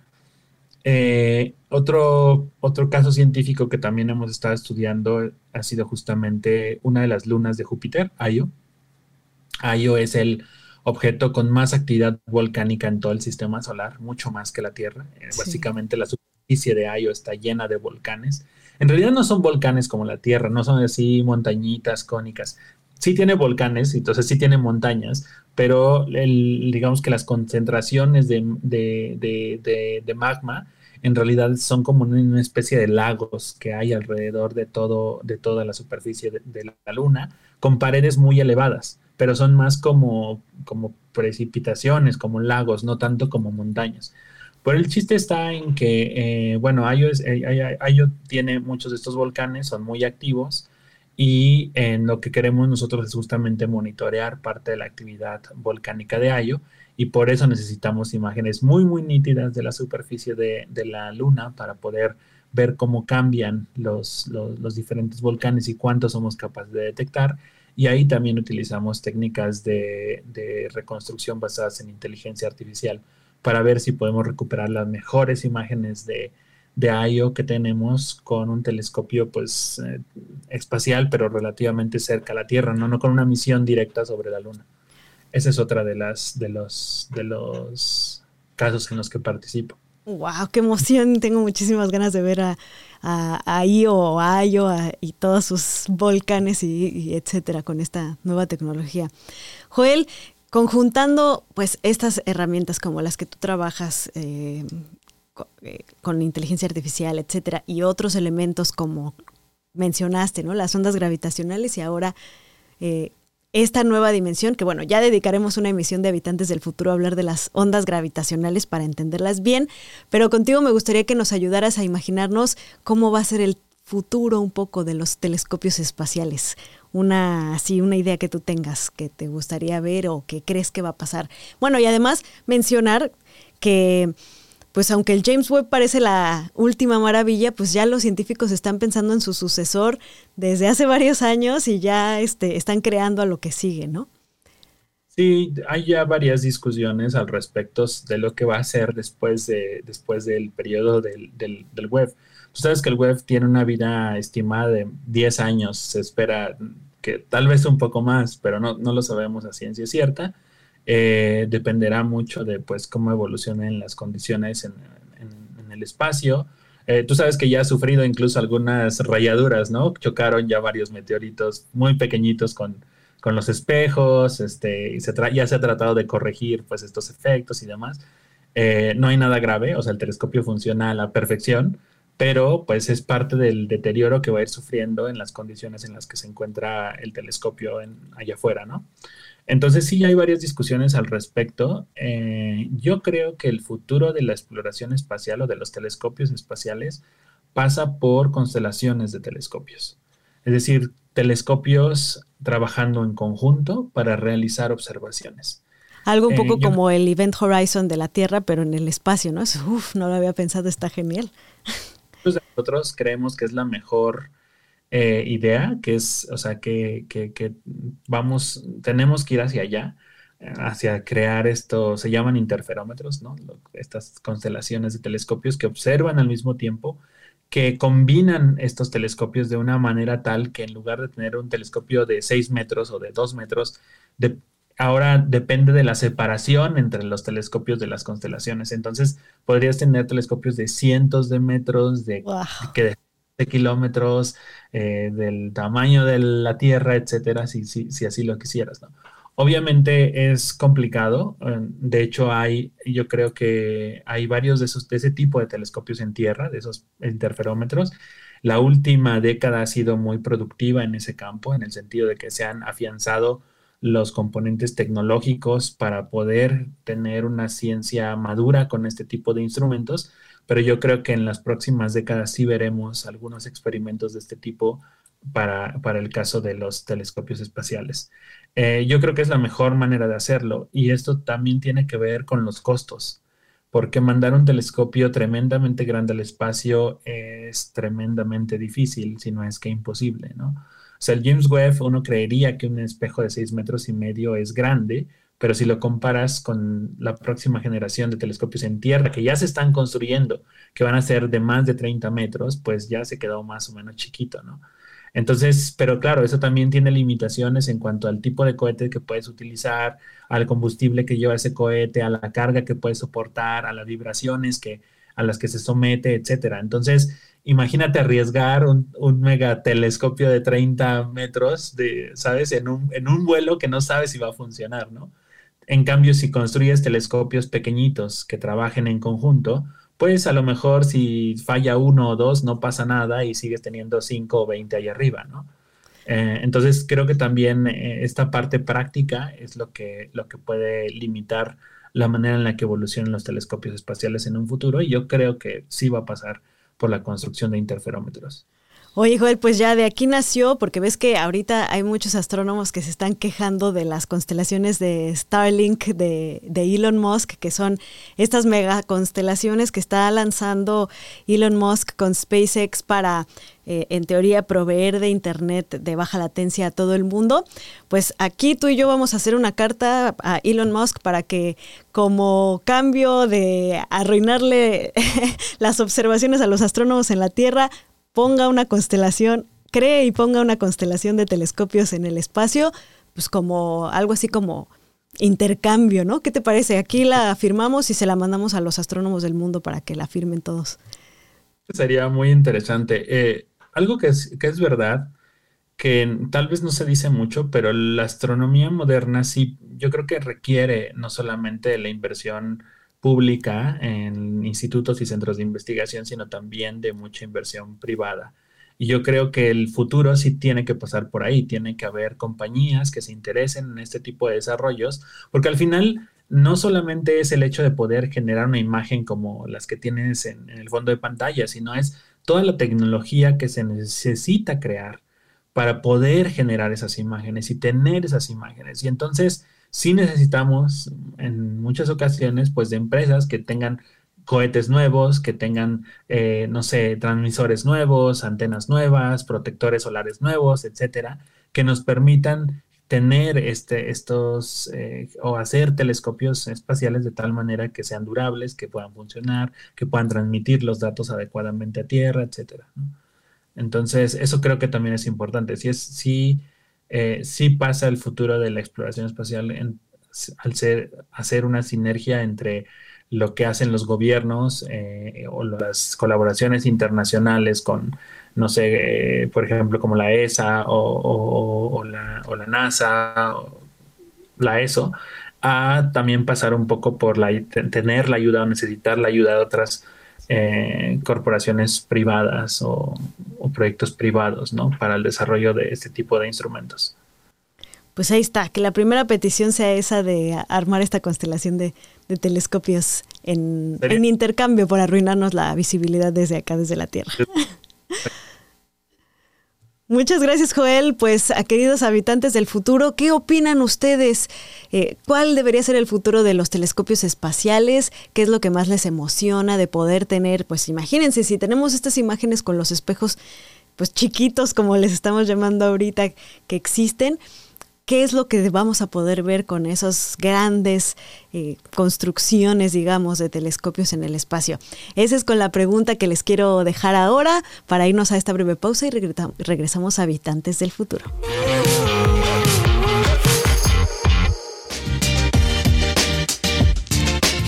Eh, otro, otro caso científico que también hemos estado estudiando ha sido justamente una de las lunas de Júpiter, Io. Io es el objeto con más actividad volcánica en todo el sistema solar, mucho más que la Tierra. Eh, básicamente la superficie de Io está llena de volcanes. En realidad no son volcanes como la Tierra, no son así montañitas cónicas. Sí tiene volcanes, entonces sí tiene montañas, pero digamos que las concentraciones de, magma en realidad son como una especie de lagos que hay alrededor de, todo, de toda la superficie de, la Luna, con paredes muy elevadas pero son más como, como precipitaciones, como lagos, no tanto como montañas. Pero el chiste está en que, eh, bueno, Ayo, eh, tiene muchos de estos volcanes, son muy activos y en lo que queremos nosotros es justamente monitorear parte de la actividad volcánica de Ayo y por eso necesitamos imágenes muy, muy nítidas de la superficie de, la Luna para poder ver cómo cambian los, los diferentes volcanes y cuántos somos capaces de detectar y ahí también utilizamos técnicas de, reconstrucción basadas en inteligencia artificial para ver si podemos recuperar las mejores imágenes de, de IO que tenemos con un telescopio pues eh, espacial, pero relativamente cerca a la Tierra, ¿no? no con una misión directa sobre la Luna. Esa es otra de las de los de los casos en los que participo. Wow, qué emoción. Tengo muchísimas ganas de ver a, a, Io o a Io y todos sus volcanes y, etcétera con esta nueva tecnología. Joel, conjuntando pues estas herramientas como las que tú trabajas eh, eh, con, inteligencia artificial, etcétera, y otros elementos como mencionaste, ¿no? Las ondas gravitacionales y ahora eh, esta nueva dimensión, que bueno, ya dedicaremos una emisión de Habitantes del Futuro a hablar de las ondas gravitacionales para entenderlas bien, pero contigo me gustaría que nos ayudaras a imaginarnos cómo va a ser el futuro un poco de los telescopios espaciales. Una así una idea que tú tengas que te gustaría ver o que crees que va a pasar. Bueno, y además mencionar que pues aunque el James Webb parece la última maravilla, pues ya los científicos están pensando en su sucesor desde hace varios años y ya este, están creando a lo que sigue, ¿no? Sí, hay ya varias discusiones al respecto de lo que va a ser después, de, después del periodo del, del, web. Tú sabes que el web tiene una vida estimada de 10 años, se espera que tal vez un poco más, pero no, no lo sabemos a ciencia cierta. Eh, dependerá mucho de pues cómo evolucionen las condiciones en, el espacio. Eh, tú sabes que ya ha sufrido incluso algunas rayaduras, ¿no? Chocaron ya varios meteoritos muy pequeñitos con, los espejos, este, y ya se ha tratado de corregir pues estos efectos y demás. Eh, no hay nada grave, o sea, el telescopio funciona a la perfección, pero pues es parte del deterioro que va a ir sufriendo en las condiciones en las que se encuentra el telescopio en, allá afuera, ¿no? Entonces sí hay varias discusiones al respecto. Eh, yo creo que el futuro de la exploración espacial o de los telescopios espaciales pasa por constelaciones de telescopios. Es decir, telescopios trabajando en conjunto para realizar observaciones. Algo un poco eh, como el Event Horizon de la Tierra, pero en el espacio, ¿no? Uf, no lo había pensado, está genial. Nosotros creemos que es la mejor eh, idea, que es, o sea, que, vamos, tenemos que ir hacia allá, eh, hacia crear esto, se llaman interferómetros, ¿no? Estas constelaciones de telescopios que observan al mismo tiempo, que combinan estos telescopios de una manera tal que en lugar de tener un telescopio de 6 metros o de 2 metros, de, ahora depende de la separación entre los telescopios de las constelaciones. Entonces, podrías tener telescopios de cientos de metros, de, que kilómetros, eh, del tamaño de la Tierra, etcétera, si, si, si así lo quisieras. Obviamente es complicado. De hecho, hay, yo creo que hay varios de esos, de ese tipo de telescopios en Tierra, de esos interferómetros. la última década ha sido muy productiva en ese campo, en el sentido de que se han afianzado los componentes tecnológicos para poder tener una ciencia madura con este tipo de instrumentos, pero yo creo que en las próximas décadas sí veremos algunos experimentos de este tipo para, el caso de los telescopios espaciales. Eh, yo creo que es la mejor manera de hacerlo y esto también tiene que ver con los costos, porque mandar un telescopio tremendamente grande al espacio es tremendamente difícil, si no es que imposible, ¿no? O sea, el James Webb, uno creería que un espejo de 6 metros y medio es grande, pero si lo comparas con la próxima generación de telescopios en tierra que ya se están construyendo, que van a ser de más de 30 metros, pues ya se quedó más o menos chiquito, ¿no? Entonces, pero claro, eso también tiene limitaciones en cuanto al tipo de cohete que puedes utilizar, al combustible que lleva ese cohete, a la carga que puede soportar, a las vibraciones que, a las que se somete, etcétera. Entonces, imagínate arriesgar un, un megatelescopio de 30 metros, de, ¿sabes? En un, en un vuelo que no sabes si va a funcionar, ¿no? En cambio, si construyes telescopios pequeñitos que trabajen en conjunto, pues a lo mejor si falla uno o dos no pasa nada y sigues teniendo cinco o veinte ahí arriba, ¿no? Eh, entonces creo que también eh, esta parte práctica es lo que, lo que puede limitar la manera en la que evolucionan los telescopios espaciales en un futuro y yo creo que sí va a pasar por la construcción de interferómetros. Oye, Joel, pues ya de aquí nació, porque ves que ahorita hay muchos astrónomos que se están quejando de las constelaciones de Starlink de, Elon Musk, que son estas mega constelaciones que está lanzando Elon Musk con SpaceX para, eh, en teoría, proveer de Internet de baja latencia a todo el mundo. Pues aquí tú y yo vamos a hacer una carta a Elon Musk para que como cambio de arruinarle [laughs] las observaciones a los astrónomos en la Tierra, ponga una constelación, cree y ponga una constelación de telescopios en el espacio, pues como algo así como intercambio, ¿no? ¿Qué te parece? Aquí la firmamos y se la mandamos a los astrónomos del mundo para que la firmen todos. Sería muy interesante. Eh, algo que es, que es verdad, que tal vez no se dice mucho, pero la astronomía moderna sí, yo creo que requiere no solamente la inversión pública en institutos y centros de investigación, sino también de mucha inversión privada. Y yo creo que el futuro sí tiene que pasar por ahí, tiene que haber compañías que se interesen en este tipo de desarrollos, porque al final no solamente es el hecho de poder generar una imagen como las que tienes en, el fondo de pantalla, sino es toda la tecnología que se necesita crear para poder generar esas imágenes y tener esas imágenes. Y entonces sí necesitamos en muchas ocasiones pues de empresas que tengan cohetes nuevos, que tengan, eh, no sé, transmisores nuevos, antenas nuevas, protectores solares nuevos, etcétera, que nos permitan tener este, estos eh, o hacer telescopios espaciales de tal manera que sean durables, que puedan funcionar, que puedan transmitir los datos adecuadamente a Tierra, etcétera. Entonces, eso creo que también es importante. Si es, si eh, sí pasa el futuro de la exploración espacial al ser, hacer una sinergia entre lo que hacen los gobiernos eh, o las colaboraciones internacionales con, no sé, eh, por ejemplo, como la ESA o, la, NASA, o la ESO, a también pasar un poco por la, tener la ayuda o necesitar la ayuda de otras eh, corporaciones privadas o, proyectos privados, ¿no? Para el desarrollo de este tipo de instrumentos. Pues ahí está, que la primera petición sea esa de armar esta constelación de, telescopios en, en, intercambio por arruinarnos la visibilidad desde acá, desde la Tierra. Muchas gracias, Joel. Pues a queridos habitantes del futuro, ¿qué opinan ustedes? Eh, ¿Cuál debería ser el futuro de los telescopios espaciales? ¿Qué es lo que más les emociona de poder tener? Pues imagínense, si tenemos estas imágenes con los espejos, pues chiquitos, como les estamos llamando ahorita, que existen, qué es lo que vamos a poder ver con esas grandes eh, construcciones, digamos, de telescopios en el espacio. Esa es con la pregunta que les quiero dejar ahora para irnos a esta breve pausa y regresamos a Habitantes del Futuro.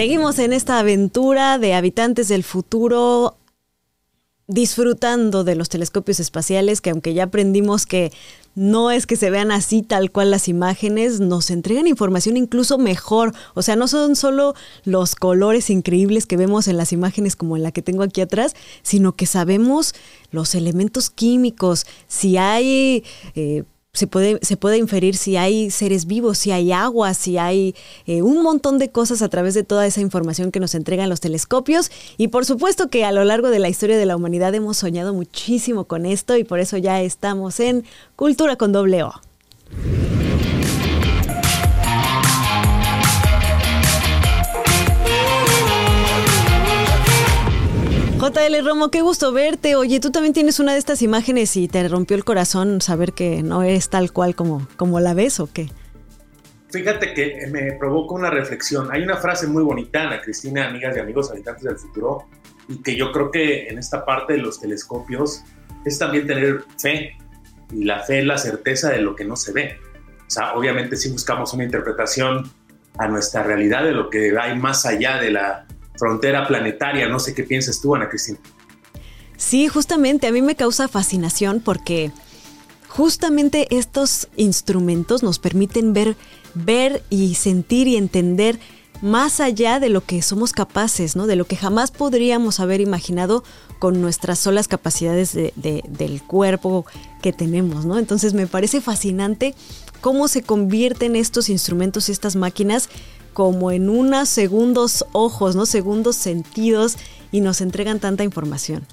Seguimos en esta aventura de habitantes del futuro disfrutando de los telescopios espaciales que aunque ya aprendimos que no es que se vean así tal cual las imágenes, nos entregan información incluso mejor. O sea, no son solo los colores increíbles que vemos en las imágenes como en la que tengo aquí atrás, sino que sabemos los elementos químicos, si hay... Eh, se puede, se puede inferir si hay seres vivos, si hay agua, si hay eh, un montón de cosas a través de toda esa información que nos entregan los telescopios. Y por supuesto que a lo largo de la historia de la humanidad hemos soñado muchísimo con esto y por eso ya estamos en Cultura con doble O. JL Romo, qué gusto verte. Oye, tú también tienes una de estas imágenes y te rompió el corazón saber que no es tal cual como, como la ves o qué. Fíjate que me provoca una reflexión. Hay una frase muy bonita, Ana Cristina, amigas y amigos habitantes del futuro, y que yo creo que en esta parte de los telescopios es también tener fe. Y la fe es la certeza de lo que no se ve. O sea, obviamente si buscamos una interpretación a nuestra realidad de lo que hay más allá de la frontera planetaria. No sé qué piensas tú, Ana Cristina. Sí, justamente a mí me causa fascinación porque justamente estos instrumentos nos permiten ver, ver y sentir y entender más allá de lo que somos capaces, ¿no? De lo que jamás podríamos haber imaginado con nuestras solas capacidades del cuerpo que tenemos, ¿no? Entonces me parece fascinante cómo se convierten estos instrumentos y estas máquinas como en unos segundos ojos, ¿no? Segundos sentidos y nos entregan tanta información.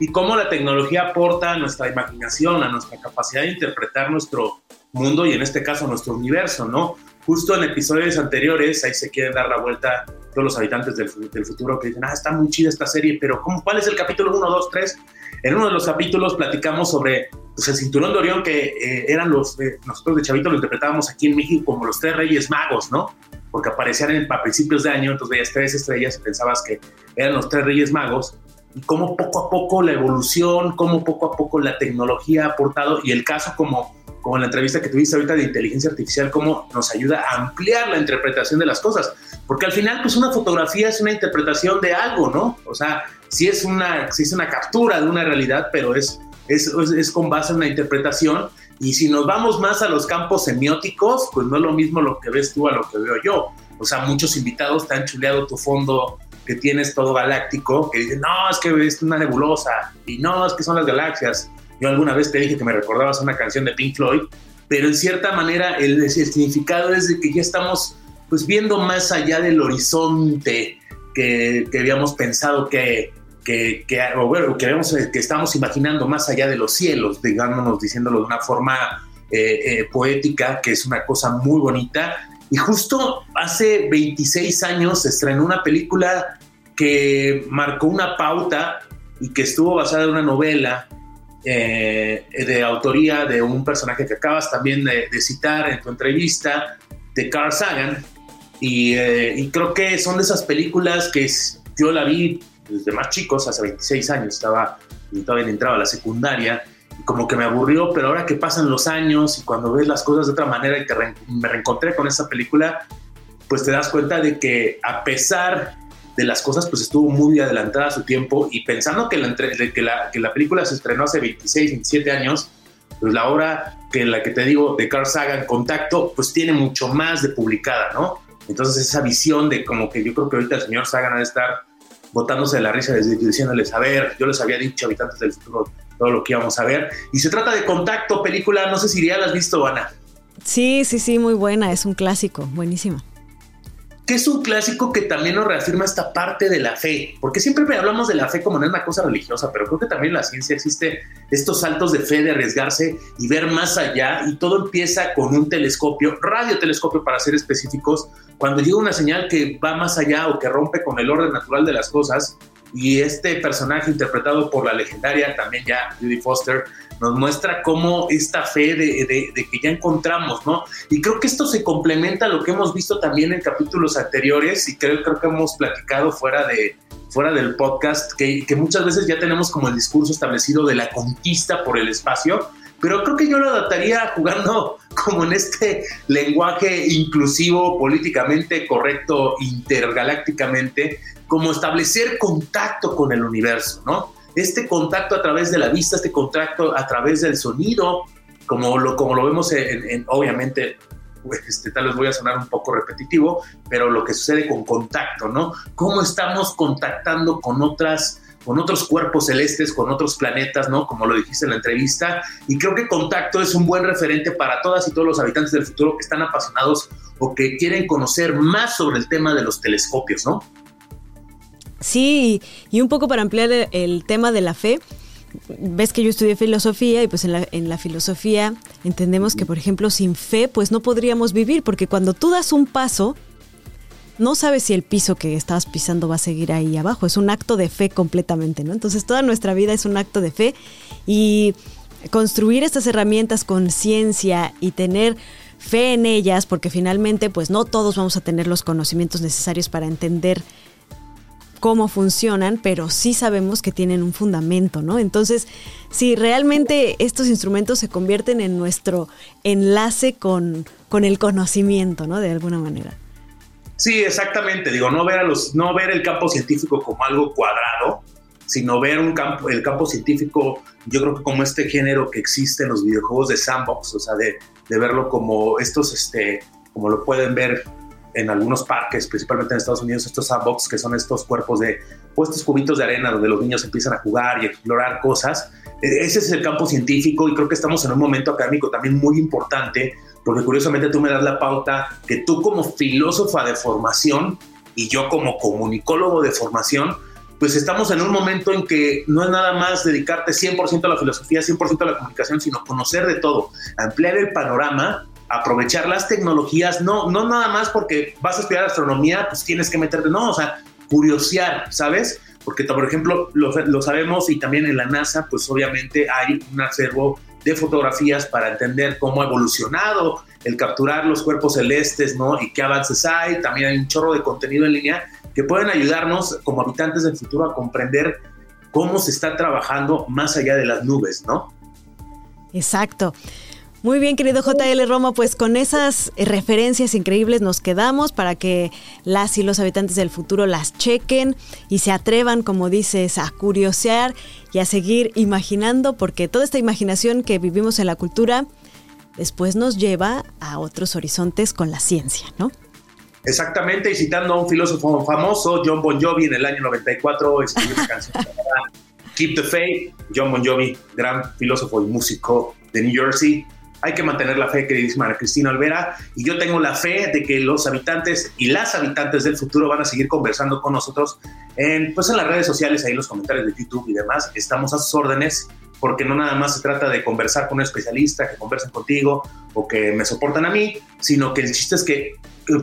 Y cómo la tecnología aporta a nuestra imaginación, a nuestra capacidad de interpretar nuestro mundo y en este caso nuestro universo, ¿no? Justo en episodios anteriores, ahí se quieren dar la vuelta todos los habitantes del, futuro que dicen, ah, está muy chida esta serie, pero ¿cómo, ¿cuál es el capítulo 1, 2, 3? En uno de los capítulos platicamos sobre pues, el cinturón de Orión, que eh, eran los, eh, nosotros de Chavito lo interpretábamos aquí en México como los tres reyes magos, ¿no? Porque aparecían en, a principios de año, entonces veías tres estrellas y pensabas que eran los tres reyes magos, y cómo poco a poco la evolución, cómo poco a poco la tecnología ha aportado, y el caso como, como en la entrevista que tuviste ahorita de inteligencia artificial, cómo nos ayuda a ampliar la interpretación de las cosas, porque al final pues una fotografía es una interpretación de algo, ¿no? O sea, sí es una, sí es una captura de una realidad, pero es, es, es con base en una interpretación y si nos vamos más a los campos semióticos, pues no es lo mismo lo que ves tú a lo que veo yo. O sea, muchos invitados te han chuleado tu fondo que tienes todo galáctico, que dicen, no, es que es una nebulosa, y no, es que son las galaxias. Yo alguna vez te dije que me recordabas una canción de Pink Floyd, pero en cierta manera el, el significado es de que ya estamos pues viendo más allá del horizonte que, que habíamos pensado que, que, que, bueno, que, eh, que estamos imaginando más allá de los cielos, digamos, diciéndolo de una forma eh, eh, poética, que es una cosa muy bonita. Y justo hace 26 años se estrenó una película que marcó una pauta y que estuvo basada en una novela de autoría de un personaje que acabas también de, citar en tu entrevista, de Carl Sagan. Y, y, creo que son de esas películas que yo la vi desde más chicos, hace 26 años, estaba todavía entraba a la secundaria, y como que me aburrió, pero ahora que pasan los años y cuando ves las cosas de otra manera y te me reencontré con esa película, pues te das cuenta de que a pesar de las cosas, pues estuvo muy adelantada a su tiempo y pensando que la, que la, que la película se estrenó hace 26, 27 años, pues la obra que la que te digo de Carl Sagan, Contacto, pues tiene mucho más de publicada, ¿no? Entonces esa visión de como que yo creo que ahorita el señor Sagan ha de estar botándose de la risa diciéndoles, a ver, yo les había dicho, habitantes del futuro, todo lo que íbamos a ver. Y se trata de Contacto, película, no sé si ya la has visto, Ana. Sí, sí, sí, muy buena, es un clásico, buenísimo que es un clásico que también nos reafirma esta parte de la fe, porque siempre hablamos de la fe como una cosa religiosa, pero creo que también en la ciencia existe estos saltos de fe, de arriesgarse y ver más allá, y todo empieza con un telescopio, radiotelescopio para ser específicos, cuando llega una señal que va más allá o que rompe con el orden natural de las cosas, Y este personaje interpretado por la legendaria también ya Judy Foster nos muestra cómo esta fe de, que ya encontramos, ¿no? Y creo que esto se complementa a lo que hemos visto también en capítulos anteriores y creo, creo que hemos platicado fuera de, fuera del podcast, que, que, muchas veces ya tenemos como el discurso establecido de la conquista por el espacio, pero creo que yo lo adaptaría jugando [laughs] como en este lenguaje inclusivo, políticamente correcto, intergalácticamente, como establecer contacto con el universo, ¿no? Este contacto a través de la vista, este contacto a través del sonido, como lo, como lo vemos en, obviamente, pues, este, tal vez voy a sonar un poco repetitivo, pero lo que sucede con contacto, ¿no? Cómo estamos contactando con otras con otros cuerpos celestes, con otros planetas, ¿no? Como lo dijiste en la entrevista. Y creo que Contacto es un buen referente para todas y todos los habitantes del futuro que están apasionados o que quieren conocer más sobre el tema de los telescopios, ¿no? Sí, y un poco para ampliar el tema de la fe, ves que yo estudié filosofía y pues en la, en la, filosofía entendemos que, por ejemplo, sin fe pues no podríamos vivir, porque cuando tú das un paso, no sabes si el piso que estabas pisando va a seguir ahí abajo. Es un acto de fe completamente, ¿no? Entonces toda nuestra vida es un acto de fe y construir estas herramientas con ciencia y tener fe en ellas, porque finalmente pues no todos vamos a tener los conocimientos necesarios para entender cómo funcionan, pero sí sabemos que tienen un fundamento, ¿no? Entonces, si realmente estos instrumentos se convierten en nuestro enlace con, con el conocimiento, ¿no? De alguna manera. Sí, exactamente. Digo, no ver, a los, no ver el campo científico como algo cuadrado, sino ver un campo, el campo científico, yo creo que como este género que existe en los videojuegos de sandbox, o sea, de, de verlo como estos, este, como lo pueden ver en algunos parques, principalmente en Estados Unidos, estos sandbox, que son estos cuerpos de, o estos cubitos de arena donde los niños empiezan a jugar y explorar cosas. E, ese es el campo científico y creo que estamos en un momento académico también muy importante porque curiosamente tú me das la pauta que tú como filósofa de formación y yo como comunicólogo de formación, pues estamos en un momento en que no es nada más dedicarte 100% a la filosofía, 100% a la comunicación, sino conocer de todo, ampliar el panorama, aprovechar las tecnologías, no, no nada más porque vas a estudiar astronomía, pues tienes que meterte, no, o sea, curiosear, ¿sabes? Porque, por ejemplo, lo, lo sabemos y también en la NASA, pues obviamente hay un acervo de fotografías para entender cómo ha evolucionado el capturar los cuerpos celestes, ¿no? Y qué avances hay. También hay un chorro de contenido en línea que pueden ayudarnos como habitantes del futuro a comprender cómo se está trabajando más allá de las nubes, ¿no? Exacto. Muy bien, querido JL Roma, pues con esas referencias increíbles nos quedamos para que las y los habitantes del futuro las chequen y se atrevan, como dices, a curiosear y a seguir imaginando, porque toda esta imaginación que vivimos en la cultura después nos lleva a otros horizontes con la ciencia, ¿no? Exactamente, y citando a un filósofo famoso, John Bon Jovi, en el año 94 escribió una canción llamada Keep the Faith. John Bon Jovi, gran filósofo y músico de New Jersey, hay que mantener la fe, queridísima Cristina Olvera, y yo tengo la fe de que los habitantes y las habitantes del futuro van a seguir conversando con nosotros en, pues en las redes sociales, ahí en los comentarios de YouTube y demás. Estamos a sus órdenes, porque no nada más se trata de conversar con un especialista, que conversen contigo o que me soportan a mí, sino que el chiste es que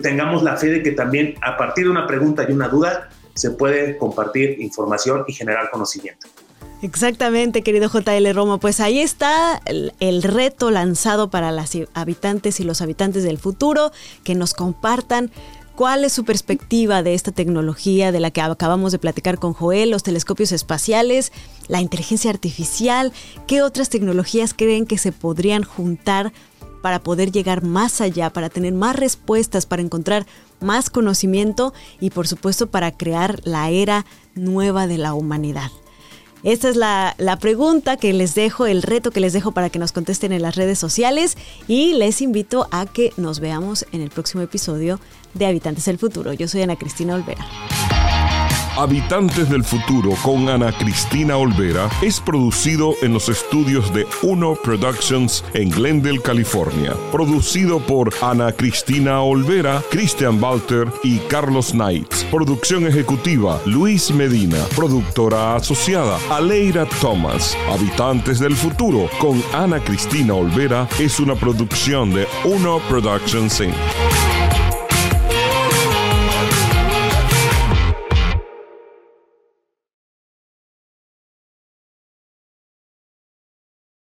tengamos la fe de que también a partir de una pregunta y una duda se puede compartir información y generar conocimiento. Exactamente, querido JL Romo. Pues ahí está el, reto lanzado para las habitantes y los habitantes del futuro, que nos compartan cuál es su perspectiva de esta tecnología de la que acabamos de platicar con Joel, los telescopios espaciales, la inteligencia artificial, qué otras tecnologías creen que se podrían juntar para poder llegar más allá, para tener más respuestas, para encontrar más conocimiento y por supuesto para crear la era nueva de la humanidad. Esta es la, pregunta que les dejo, el reto que les dejo para que nos contesten en las redes sociales y les invito a que nos veamos en el próximo episodio de Habitantes del Futuro. Yo soy Ana Cristina Olvera. Habitantes del Futuro con Ana Cristina Olvera es producido en los estudios de Uno Productions en Glendale, California. Producido por Ana Cristina Olvera, Christian Walter y Carlos Knights. Producción ejecutiva Luis Medina. Productora asociada Aleira Thomas. Habitantes del Futuro con Ana Cristina Olvera es una producción de Uno Productions Inc.